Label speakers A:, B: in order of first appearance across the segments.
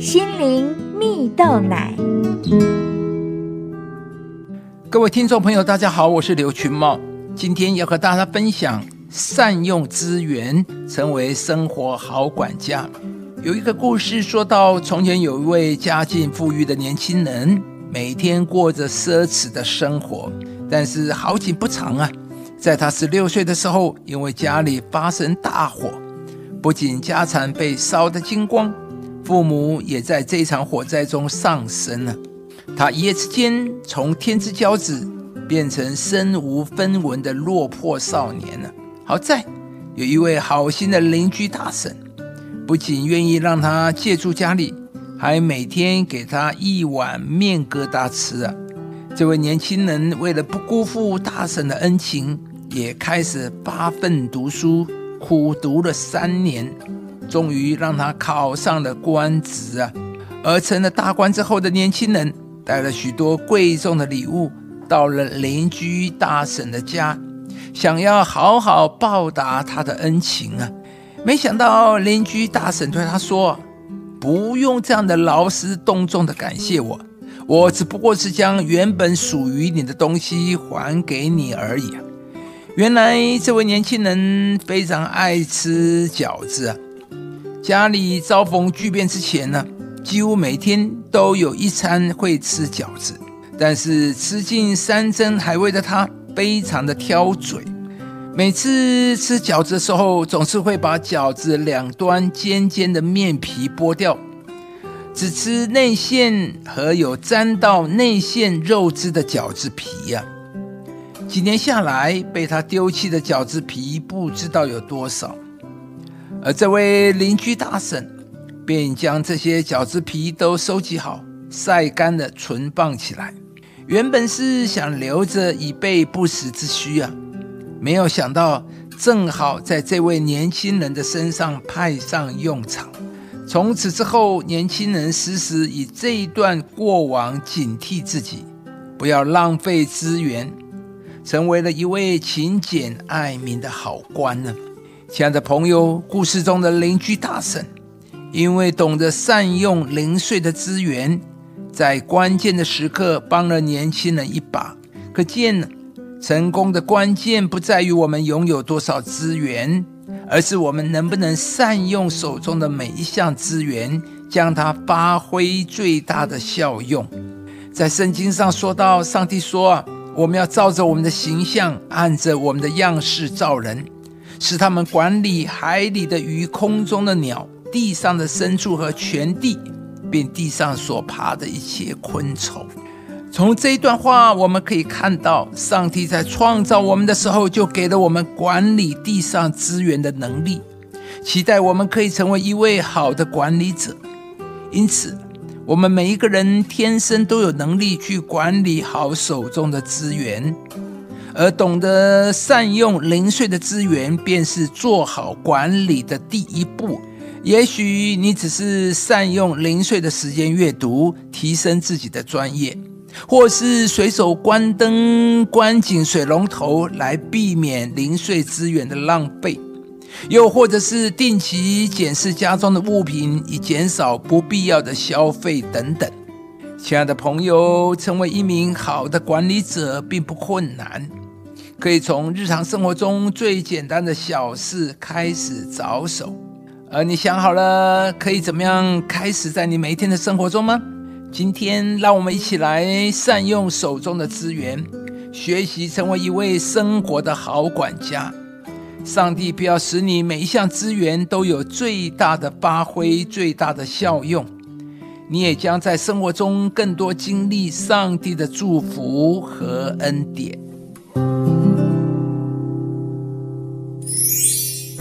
A: 心灵蜜豆奶。
B: 各位听众朋友，大家好，我是刘群茂，今天要和大家分享善用资源，成为生活好管家。有一个故事说到，从前有一位家境富裕的年轻人，每天过着奢侈的生活，但是好景不长啊，在他十六岁的时候，因为家里发生大火，不仅家产被烧得精光，父母也在这场火灾中丧生了。他一夜之间从天之骄子变成身无分文的落魄少年了。好在有一位好心的邻居大婶，不仅愿意让他借住家里，还每天给他一碗面疙瘩吃啊。这位年轻人为了不辜负大婶的恩情，也开始发奋读书，苦读了三年，终于让他考上了官职啊。而成了大官之后的年轻人。带了许多贵重的礼物到了邻居大婶的家，想要好好报答他的恩情啊！没想到邻居大婶对他说：“不用这样的劳师动众的感谢我，我只不过是将原本属于你的东西还给你而已啊！”原来这位年轻人非常爱吃饺子啊，家里遭逢巨变之前呢。几乎每天都有一餐会吃饺子，但是吃尽山珍海味的他非常的挑嘴，每次吃饺子的时候，总是会把饺子两端尖尖的面皮剥掉，只吃内馅和有沾到内馅肉汁的饺子皮呀、啊。几年下来，被他丢弃的饺子皮不知道有多少，而这位邻居大婶。便将这些饺子皮都收集好，晒干了存放起来。原本是想留着以备不时之需啊，没有想到正好在这位年轻人的身上派上用场。从此之后，年轻人时时以这一段过往警惕自己，不要浪费资源，成为了一位勤俭爱民的好官呢。亲爱的朋友，故事中的邻居大婶。因为懂得善用零碎的资源，在关键的时刻帮了年轻人一把。可见，成功的关键不在于我们拥有多少资源，而是我们能不能善用手中的每一项资源，将它发挥最大的效用。在圣经上说到，上帝说，我们要照着我们的形象，按着我们的样式造人，使他们管理海里的鱼、空中的鸟。地上的牲畜和全地，并地上所爬的一切昆虫。从这一段话，我们可以看到，上帝在创造我们的时候，就给了我们管理地上资源的能力，期待我们可以成为一位好的管理者。因此，我们每一个人天生都有能力去管理好手中的资源，而懂得善用零碎的资源，便是做好管理的第一步。也许你只是善用零碎的时间阅读，提升自己的专业，或是随手关灯、关紧水龙头来避免零碎资源的浪费，又或者是定期检视家中的物品，以减少不必要的消费等等。亲爱的朋友，成为一名好的管理者并不困难，可以从日常生活中最简单的小事开始着手。而你想好了，可以怎么样开始在你每一天的生活中吗？今天让我们一起来善用手中的资源，学习成为一位生活的好管家。上帝必要使你每一项资源都有最大的发挥、最大的效用，你也将在生活中更多经历上帝的祝福和恩典。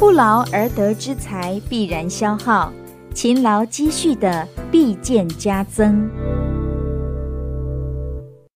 A: 不劳而得之财必然消耗，勤劳积蓄的必见加增。